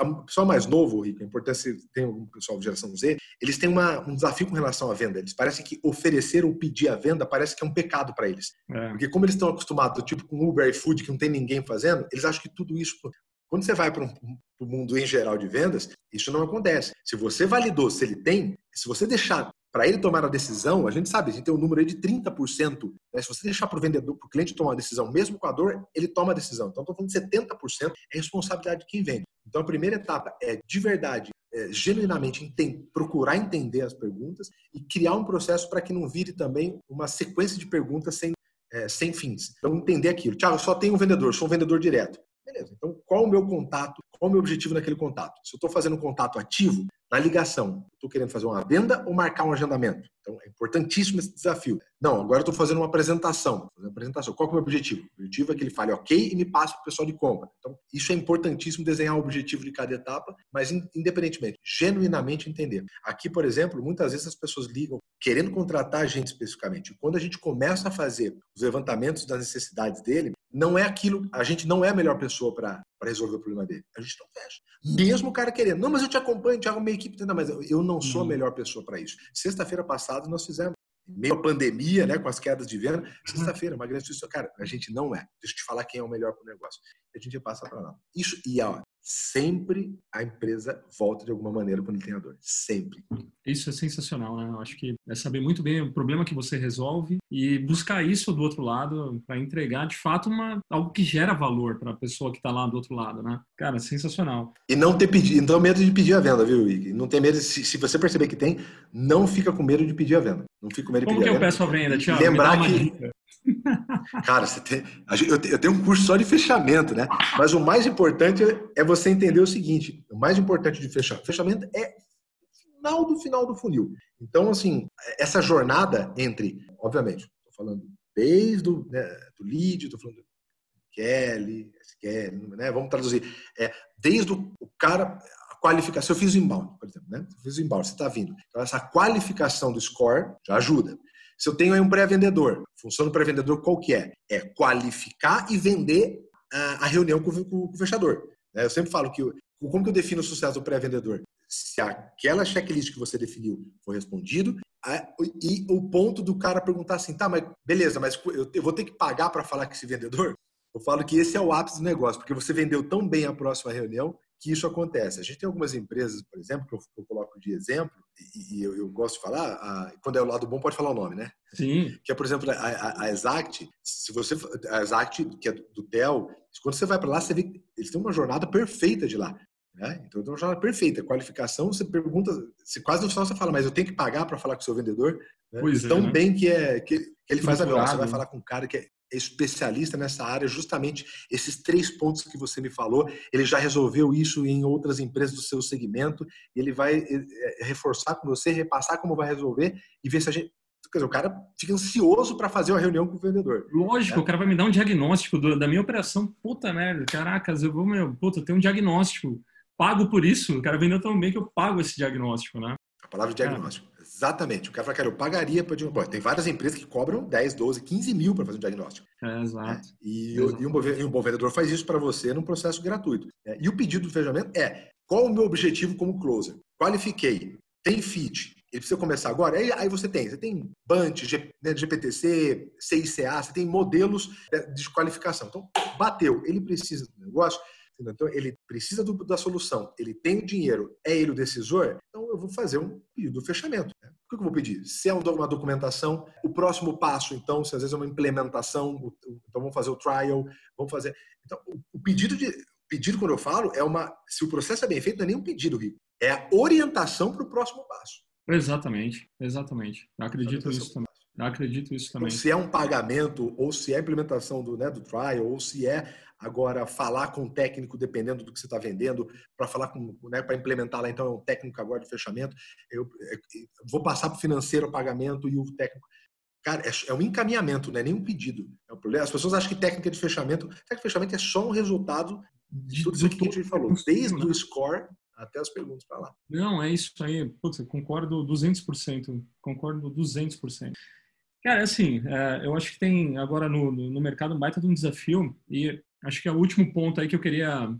o pessoal mais novo, Rico, é importante tem um pessoal de geração Z, eles têm uma, um desafio com relação à venda. Eles parecem que oferecer ou pedir a venda parece que é um pecado para eles. É. Porque como eles estão acostumados, tipo com Uber e Food, que não tem ninguém fazendo, eles acham que tudo isso... Quando você vai para o mundo em geral de vendas, isso não acontece. Se você validou se ele tem, se você deixar para ele tomar a decisão, a gente sabe, a gente tem um número aí de 30%. Né? Se você deixar para o vendedor, para o cliente tomar a decisão, mesmo com a dor, ele toma a decisão. Então, estou falando de 70% é responsabilidade de quem vende. Então, a primeira etapa é, de verdade, é, genuinamente entender, procurar entender as perguntas e criar um processo para que não vire também uma sequência de perguntas sem, é, sem fins. Então, entender aquilo. Tiago, só tem um vendedor, sou um vendedor direto. Beleza. Então, qual o meu contato? Qual o meu objetivo naquele contato? Se eu estou fazendo um contato ativo, na ligação, estou querendo fazer uma venda ou marcar um agendamento? Então, é importantíssimo esse desafio. Não, agora estou fazendo uma apresentação. Uma apresentação. Qual é o meu objetivo? O objetivo é que ele fale ok e me passe para o pessoal de compra. Então, isso é importantíssimo, desenhar o objetivo de cada etapa, mas independentemente, genuinamente entender. Aqui, por exemplo, muitas vezes as pessoas ligam querendo contratar a gente especificamente. Quando a gente começa a fazer os levantamentos das necessidades dele, não é aquilo, a gente não é a melhor pessoa para resolver o problema dele. A gente não fecha. Mesmo o cara querendo, não, mas eu te acompanho, te uma equipe, não, mas eu não sou a uhum. melhor pessoa para isso. Sexta-feira passada nós fizemos meio pandemia, né, com as quedas de venda, sexta-feira, uma grande cara, a gente não é. Deixa eu te falar quem é o melhor para o negócio. A gente passa para lá. Isso, e ó, sempre a empresa volta de alguma maneira quando ele tem a dor. Sempre. Isso é sensacional, né? Eu acho que é saber muito bem o problema que você resolve e buscar isso do outro lado para entregar de fato uma, algo que gera valor para a pessoa que está lá do outro lado, né? Cara, sensacional. E não ter pedido, não medo de pedir a venda, viu, Ig? Não tem medo, se, se, você perceber que tem, não fica com medo de pedir a venda. Não fica com medo de Como pedir a venda. Como que eu peço a venda, Tiago? Lembrar que Cara, tem, eu tenho um curso só de fechamento, né? Mas o mais importante é você entender o seguinte: o mais importante de fechar, fechamento é final do final do funil. Então, assim, essa jornada entre, obviamente, estou falando desde o né, do lead, estou falando do Kelly, Kelly, né? Vamos traduzir, é, desde o, o cara qualificação. Eu fiz o inbound, por exemplo, né? Eu fiz o inbound, você está vindo. Então, essa qualificação do score já ajuda. Se eu tenho aí um pré-vendedor, função do pré-vendedor qual que é? É qualificar e vender a, a reunião com, com, com, o fechador. Né? Eu sempre falo que como que eu defino o sucesso do pré-vendedor? Se aquela checklist que você definiu for respondido e o ponto do cara perguntar assim, tá, mas beleza, mas eu vou ter que pagar para falar com esse vendedor? Eu falo que esse é o ápice do negócio, porque você vendeu tão bem a próxima reunião que isso acontece. A gente tem algumas empresas, por exemplo, que eu, eu coloco de exemplo, e, e eu, eu, gosto de falar, a, quando é o lado bom, pode falar o nome, né? Sim. Que é, por exemplo, a, a, a Exact, se você, a Exact, que é do TEL, quando você vai para lá, você vê que eles têm uma jornada perfeita de lá. Né? Então, tem uma jornada perfeita. Qualificação, você pergunta, você quase no final você fala, mas eu tenho que pagar para falar com o seu vendedor? Né? Pois Tão é, né? bem que, é, que, que ele faz a Você vai falar com um cara que é especialista nessa área, justamente esses três pontos que você me falou. Ele já resolveu isso em outras empresas do seu segmento. Ele vai eh, eh, reforçar com você, repassar como vai resolver e ver se a gente. Quer dizer, o cara fica ansioso para fazer uma reunião com o vendedor. Lógico, é. o cara vai me dar um diagnóstico do, da minha operação. Puta merda, caracas, eu vou, meu, puta, eu tenho um diagnóstico. Pago por isso. O cara vendeu tão bem que eu pago esse diagnóstico, né? Palavra diagnóstico. Exatamente. O cara fala, cara, eu pagaria para. Bom, tem várias empresas que cobram 10, 12, 15 mil para fazer um diagnóstico. É, exato. É, e, exato. E, um, e, um, bom vendedor faz isso para você num processo gratuito. É, e o pedido do fechamento é: qual o meu objetivo como closer? Qualifiquei, tem fit. Ele precisa começar agora? Aí, aí você tem. Você tem Bunt, G, né, GPTC, CICA, você tem modelos de qualificação. Então, bateu. Ele precisa do negócio então, ele precisa do, da solução, ele tem o dinheiro, é ele o decisor, então eu vou fazer um pedido de fechamento. Né? O que eu vou pedir? Se é uma documentação, o próximo passo, então, se às vezes é uma implementação, então vamos fazer o trial, vamos fazer. Então, o pedido de. Pedido, quando eu falo, é uma. Se o processo é bem feito, não é nem um pedido, Rico. É a orientação para o próximo passo. Exatamente, exatamente. Eu acredito nisso também. Eu acredito isso também. Então, se é um pagamento, ou se é a implementação do, né, do trial, ou se é Agora, falar com o técnico, dependendo do que você está vendendo, para falar com, né, para implementar lá, então é um técnico agora de fechamento. Eu, eu vou passar para o financeiro o pagamento e o técnico. Cara, é, é, um encaminhamento, não é nem um pedido. É um problema. As pessoas acham que técnica de fechamento, técnica de fechamento é só um resultado de tudo isso que a gente falou, desde o score até as perguntas para lá. Não, é isso aí. Putz, eu concordo 200%. Concordo 200%. Cara, assim, é, eu acho que tem agora no, no mercado um baita de um desafio e acho que é o último ponto aí que eu queria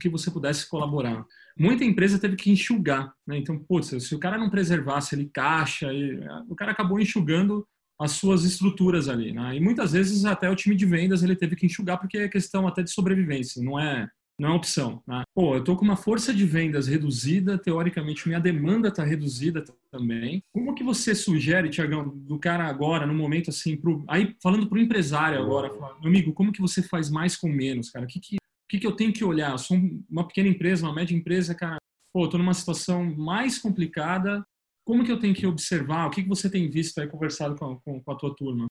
que você pudesse colaborar. Muita empresa teve que enxugar, né? Então, putz, se o cara não preservasse ali caixa, ele, o cara acabou enxugando as suas estruturas ali, né? E muitas vezes até o time de vendas ele teve que enxugar porque é questão até de sobrevivência, não é não é opção. Né? Pô, eu tô com uma força de vendas reduzida, teoricamente minha demanda está reduzida também. Como que você sugere, Tiagão, do cara agora, no momento assim, pro, aí falando para o empresário agora, meu amigo, como que você faz mais com menos, cara? O que que, o que, que eu tenho que olhar? Eu sou uma pequena empresa, uma média empresa, cara, pô, estou numa situação mais complicada, como que eu tenho que observar? O que, que você tem visto aí, conversado com, com, com a tua turma?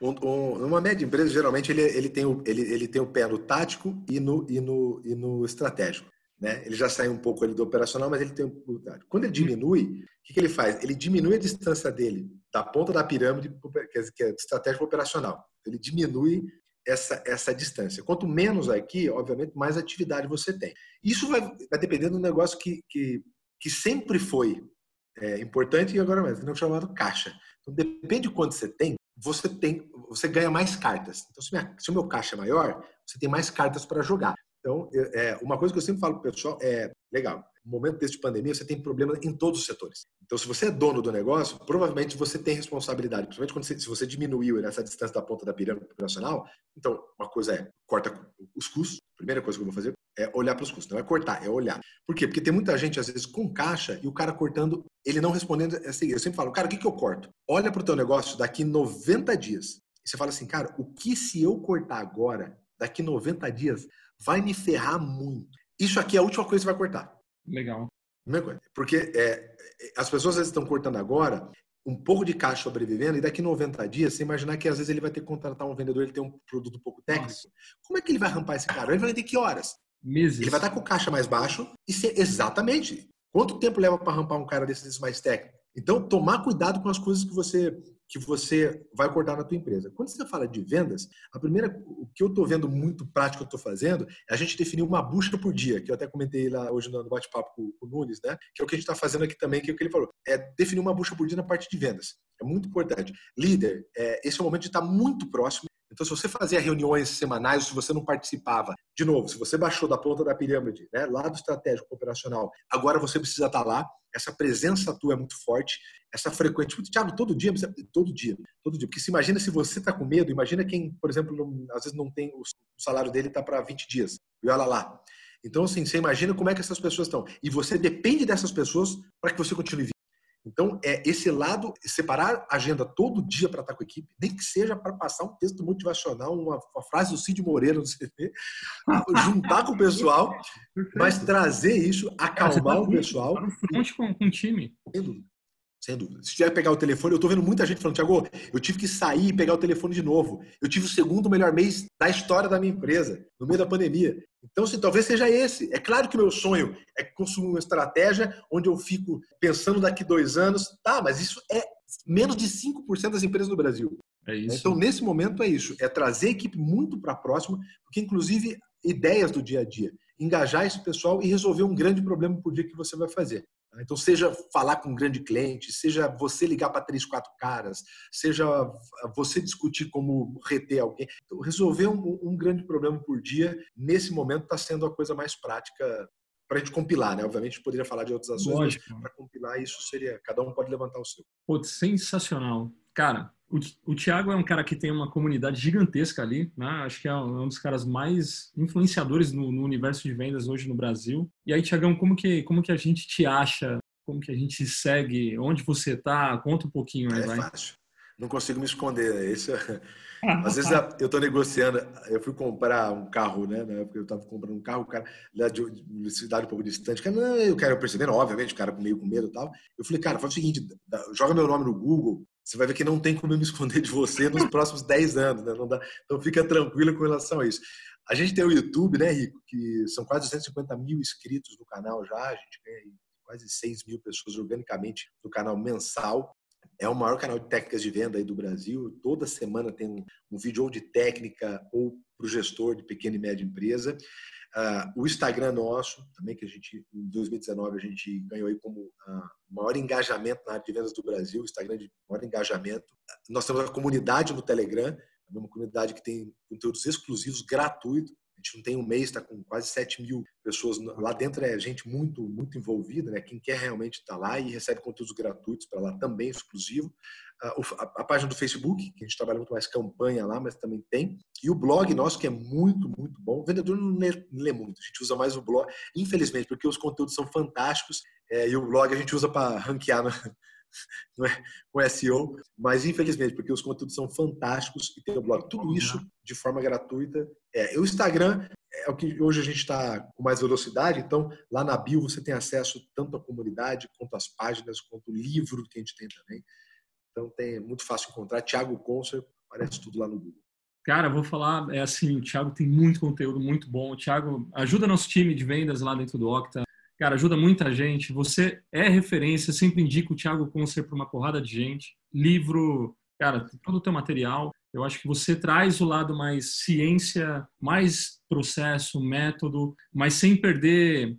Um, um, uma média empresa, geralmente, ele, ele, tem o, ele, ele tem o pé no tático e no, e no, e no estratégico. Né? Ele já sai um pouco ali do operacional, mas ele tem tático. Quando ele diminui, o que, que, ele faz? Ele diminui a distância dele da ponta da pirâmide, que é estratégico operacional. Ele diminui essa, essa distância. Quanto menos aqui, obviamente, mais atividade você tem. Isso vai, vai depender do negócio que, que, que sempre foi é, importante e agora mais, não chamado caixa. Então, depende de quanto você tem, você tem, você ganha mais cartas. Então, se, minha, se o meu caixa é maior, você tem mais cartas para jogar. Então, é, uma coisa que eu sempre falo para o pessoal é, legal, no momento desse de pandemia, você tem problema em todos os setores. Então, se você é dono do negócio, provavelmente você tem responsabilidade, principalmente quando você, se você diminuiu essa distância da ponta da pirâmide operacional. Então, uma coisa é, corta os custos. Primeira coisa que eu vou fazer é olhar para os custos. Não é cortar, é olhar. Por quê? Porque tem muita gente, às vezes, com caixa e o cara cortando, ele não respondendo. Assim, eu sempre falo, cara, o que, que eu corto? Olha para o teu negócio daqui 90 dias. E você fala assim, cara, o que se eu cortar agora, daqui 90 dias, vai me ferrar muito? Isso aqui é a última coisa que você vai cortar. Legal. Porque é, as pessoas às vezes estão cortando agora um pouco de caixa sobrevivendo e daqui 90 dias, você imaginar que às vezes ele vai ter que contratar um vendedor, ele tem um produto um pouco técnico. Nossa. Como é que ele vai rampar esse cara? Ele vai vender que horas? Meses. Ele vai estar com o caixa mais baixo e ser exatamente. Quanto tempo leva para rampar um cara desses mais técnico? Então, tomar cuidado com as coisas que você que você vai cortar na tua empresa. Quando você fala de vendas, a primeira, o que eu estou vendo muito prático que eu estou fazendo é a gente definir uma busca por dia, que eu até comentei lá hoje no bate-papo com, o Nunes, né? Que é o que a gente está fazendo aqui também, que é o que ele falou. É definir uma busca por dia na parte de vendas. É muito importante. Líder, é, esse é o momento de estar muito próximo então, se você fazia reuniões semanais, se você não participava, de novo, se você baixou da ponta da pirâmide, né, lá do estratégico operacional, agora você precisa estar lá. Essa presença tua é muito forte, essa frequência. Tipo, Thiago, todo dia, todo dia, todo dia. Porque se imagina se você está com medo, imagina quem, por exemplo, não, às vezes não tem o salário dele está para 20 dias. E olha lá. Então, assim, você imagina como é que essas pessoas estão. E você depende dessas pessoas para que você continue então, é esse lado, separar a agenda todo dia para estar com a equipe, nem que seja para passar um texto motivacional, uma, uma frase do Cid Moreira no CV, juntar com o pessoal, mas trazer isso, acalmar o pessoal. Frente com, com o time. Sem dúvida. Sem dúvida. Se tiver que pegar o telefone, eu estou vendo muita gente falando, Tiago, eu tive que sair e pegar o telefone de novo. Eu tive o segundo melhor mês da história da minha empresa, no meio da pandemia. Então, assim, talvez seja esse. É claro que o meu sonho é construir uma estratégia onde eu fico pensando daqui dois anos, tá, mas isso é menos de 5% das empresas no Brasil. É isso. Então, nesse momento, é isso. É trazer a equipe muito para próxima, porque, inclusive, ideias do dia a dia. Engajar esse pessoal e resolver um grande problema por dia que você vai fazer. Então, seja falar com um grande cliente, seja você ligar para três, quatro caras, seja você discutir como reter alguém. Então, resolver um, um, grande problema por dia, nesse momento, está sendo a coisa mais prática para a gente compilar, né? Obviamente, a gente poderia falar de outras ações, Lógico. mas para compilar isso seria. Cada um pode levantar o seu. Pô, sensacional. Cara, o, o Thiago é um cara que tem uma comunidade gigantesca ali, né? Acho que é um dos caras mais influenciadores no, no universo de vendas hoje no Brasil. E aí, Thiagão, como que, como que a gente te acha? Como que a gente segue? Onde você está? Conta um pouquinho aí, é vai. fácil. Não consigo me esconder. Isso é... Às vezes eu estou negociando, eu fui comprar um carro, né? Na época eu estava comprando um carro, o cara lá de, de cidade um pouco distante, cara, não, eu quero percebendo, obviamente, o cara meio com medo e tal. Eu falei, cara, faz o seguinte, joga meu nome no Google, você vai ver que não tem como eu me esconder de você nos próximos 10 anos, né? Então fica tranquilo com relação a isso. A gente tem o YouTube, né, Rico, que são quase 250 mil inscritos no canal já, a gente ganha quase 6 mil pessoas organicamente no canal mensal. É o maior canal de técnicas de venda aí do Brasil. Toda semana tem um, vídeo ou de técnica ou para o gestor de pequena e média empresa. Uh, o Instagram nosso, também que a gente, em 2019, a gente ganhou aí como uh, maior engajamento na área de vendas do Brasil, o Instagram de maior engajamento. Nós temos a comunidade no Telegram, uma comunidade que tem conteúdos exclusivos, gratuitos. A gente não tem um mês, está com quase 7 mil pessoas lá dentro, é gente muito, muito envolvida, né? Quem quer realmente estar tá lá e recebe conteúdos gratuitos para lá também exclusivo a, página do Facebook, que a gente trabalha muito mais campanha lá, mas também tem. E o blog nosso, que é muito, muito bom. O vendedor não lê, não lê muito, a gente usa mais o blog, infelizmente, porque os conteúdos são fantásticos é, e o blog a gente usa para ranquear no, é, com SEO, mas infelizmente, porque os conteúdos são fantásticos e tem o blog. Tudo isso de forma gratuita. É, o Instagram é o que hoje a gente está com mais velocidade, então lá na bio você tem acesso tanto à comunidade, quanto às páginas, quanto o livro que a gente tem também. Então tem, é muito fácil encontrar. Thiago Concer, aparece tudo lá no Google. Cara, vou falar, é assim, o Thiago tem muito conteúdo muito bom. O Thiago ajuda nosso time de vendas lá dentro do Octa. Cara, ajuda muita gente. Você é referência, sempre indico o Thiago Concer para uma porrada de gente. Livro, cara, todo o teu material. Eu acho que você traz o lado mais ciência, mais processo, método, mas sem perder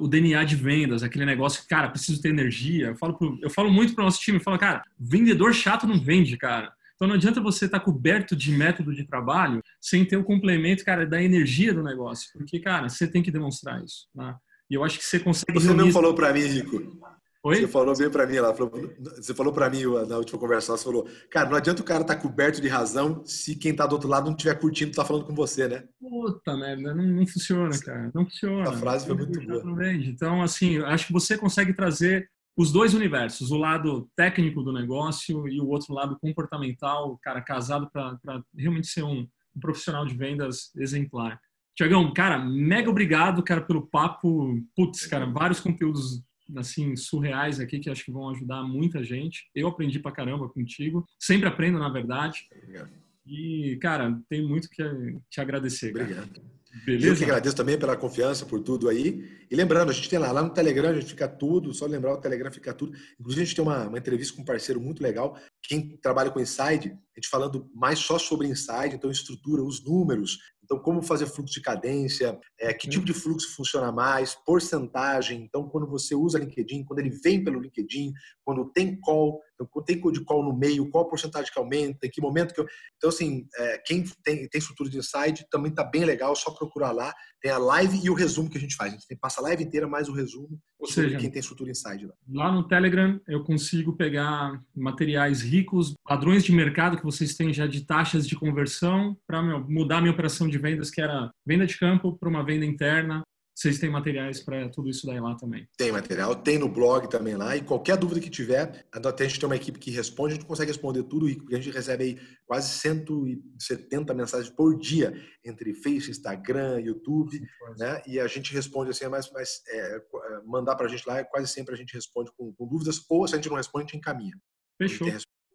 o DNA de vendas, aquele negócio, cara, preciso ter energia. Eu falo, pro, eu falo muito para o nosso time, eu falo, cara, vendedor chato não vende, cara. Então não adianta você estar tá coberto de método de trabalho sem ter o complemento, cara, da energia do negócio. Porque, cara, você tem que demonstrar isso. Né? E eu acho que você consegue. Você não falou para mim, Rico. Oi? Você falou bem para mim lá. Você falou para mim na última conversa, você falou, cara, não adianta o cara estar tá coberto de razão se quem está do outro lado não estiver curtindo, está falando com você, né? Puta merda, não, não funciona, cara. Não funciona. A frase foi muito boa. Então, assim, acho que você consegue trazer os dois universos, o lado técnico do negócio e o outro lado comportamental, cara, casado para realmente ser um, um, profissional de vendas exemplar. Tiagão, cara, mega obrigado, cara, pelo papo. Putz, cara, vários conteúdos assim surreais aqui que acho que vão ajudar muita gente. Eu aprendi pra caramba contigo. Sempre aprendo, na verdade. Obrigado. E, cara, tem muito que te agradecer. Cara. Obrigado. Beleza? Eu que agradeço também pela confiança, por tudo aí. E lembrando, a gente tem lá, lá no Telegram, a gente fica tudo, só lembrar, o Telegram fica tudo. Inclusive, a gente tem uma, uma entrevista com um parceiro muito legal, quem trabalha com Inside, a gente falando mais só sobre Inside, então estrutura, os números, então, como fazer fluxo de cadência, é, que tipo de fluxo funciona mais, porcentagem. Então, quando você usa LinkedIn, quando ele vem pelo LinkedIn, quando tem call, então, quando tem code call no meio, qual a porcentagem que aumenta, em que momento que eu... Então, assim, é, quem tem, tem estrutura de insight também está bem legal, só procurar lá. Tem a live e o resumo que a gente faz. A gente tem, passa a live inteira mais o resumo Ou seja, quem tem estrutura inside lá. Lá no Telegram, eu consigo pegar materiais ricos, padrões de mercado que vocês têm já de taxas de conversão para mudar minha operação de de vendas que era venda de campo para uma venda interna. Vocês têm materiais para tudo isso daí lá também? Tem material, tem no blog também lá. E qualquer dúvida que tiver, até a gente tem uma equipe que responde, a gente consegue responder tudo, porque a gente recebe aí quase 170 mensagens por dia entre Facebook, Instagram, YouTube, né? E a gente responde assim, mas, mas é, é mandar para a gente lá, quase sempre a gente responde com, com, dúvidas, ou se a gente não responde, a gente encaminha. Fechou.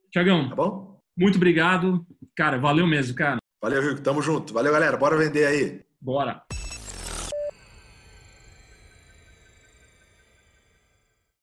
Tiagão, tá bom? Muito obrigado. Cara, valeu mesmo, cara. Valeu, Rico. Tamo junto. Valeu, galera. Bora vender aí. Bora.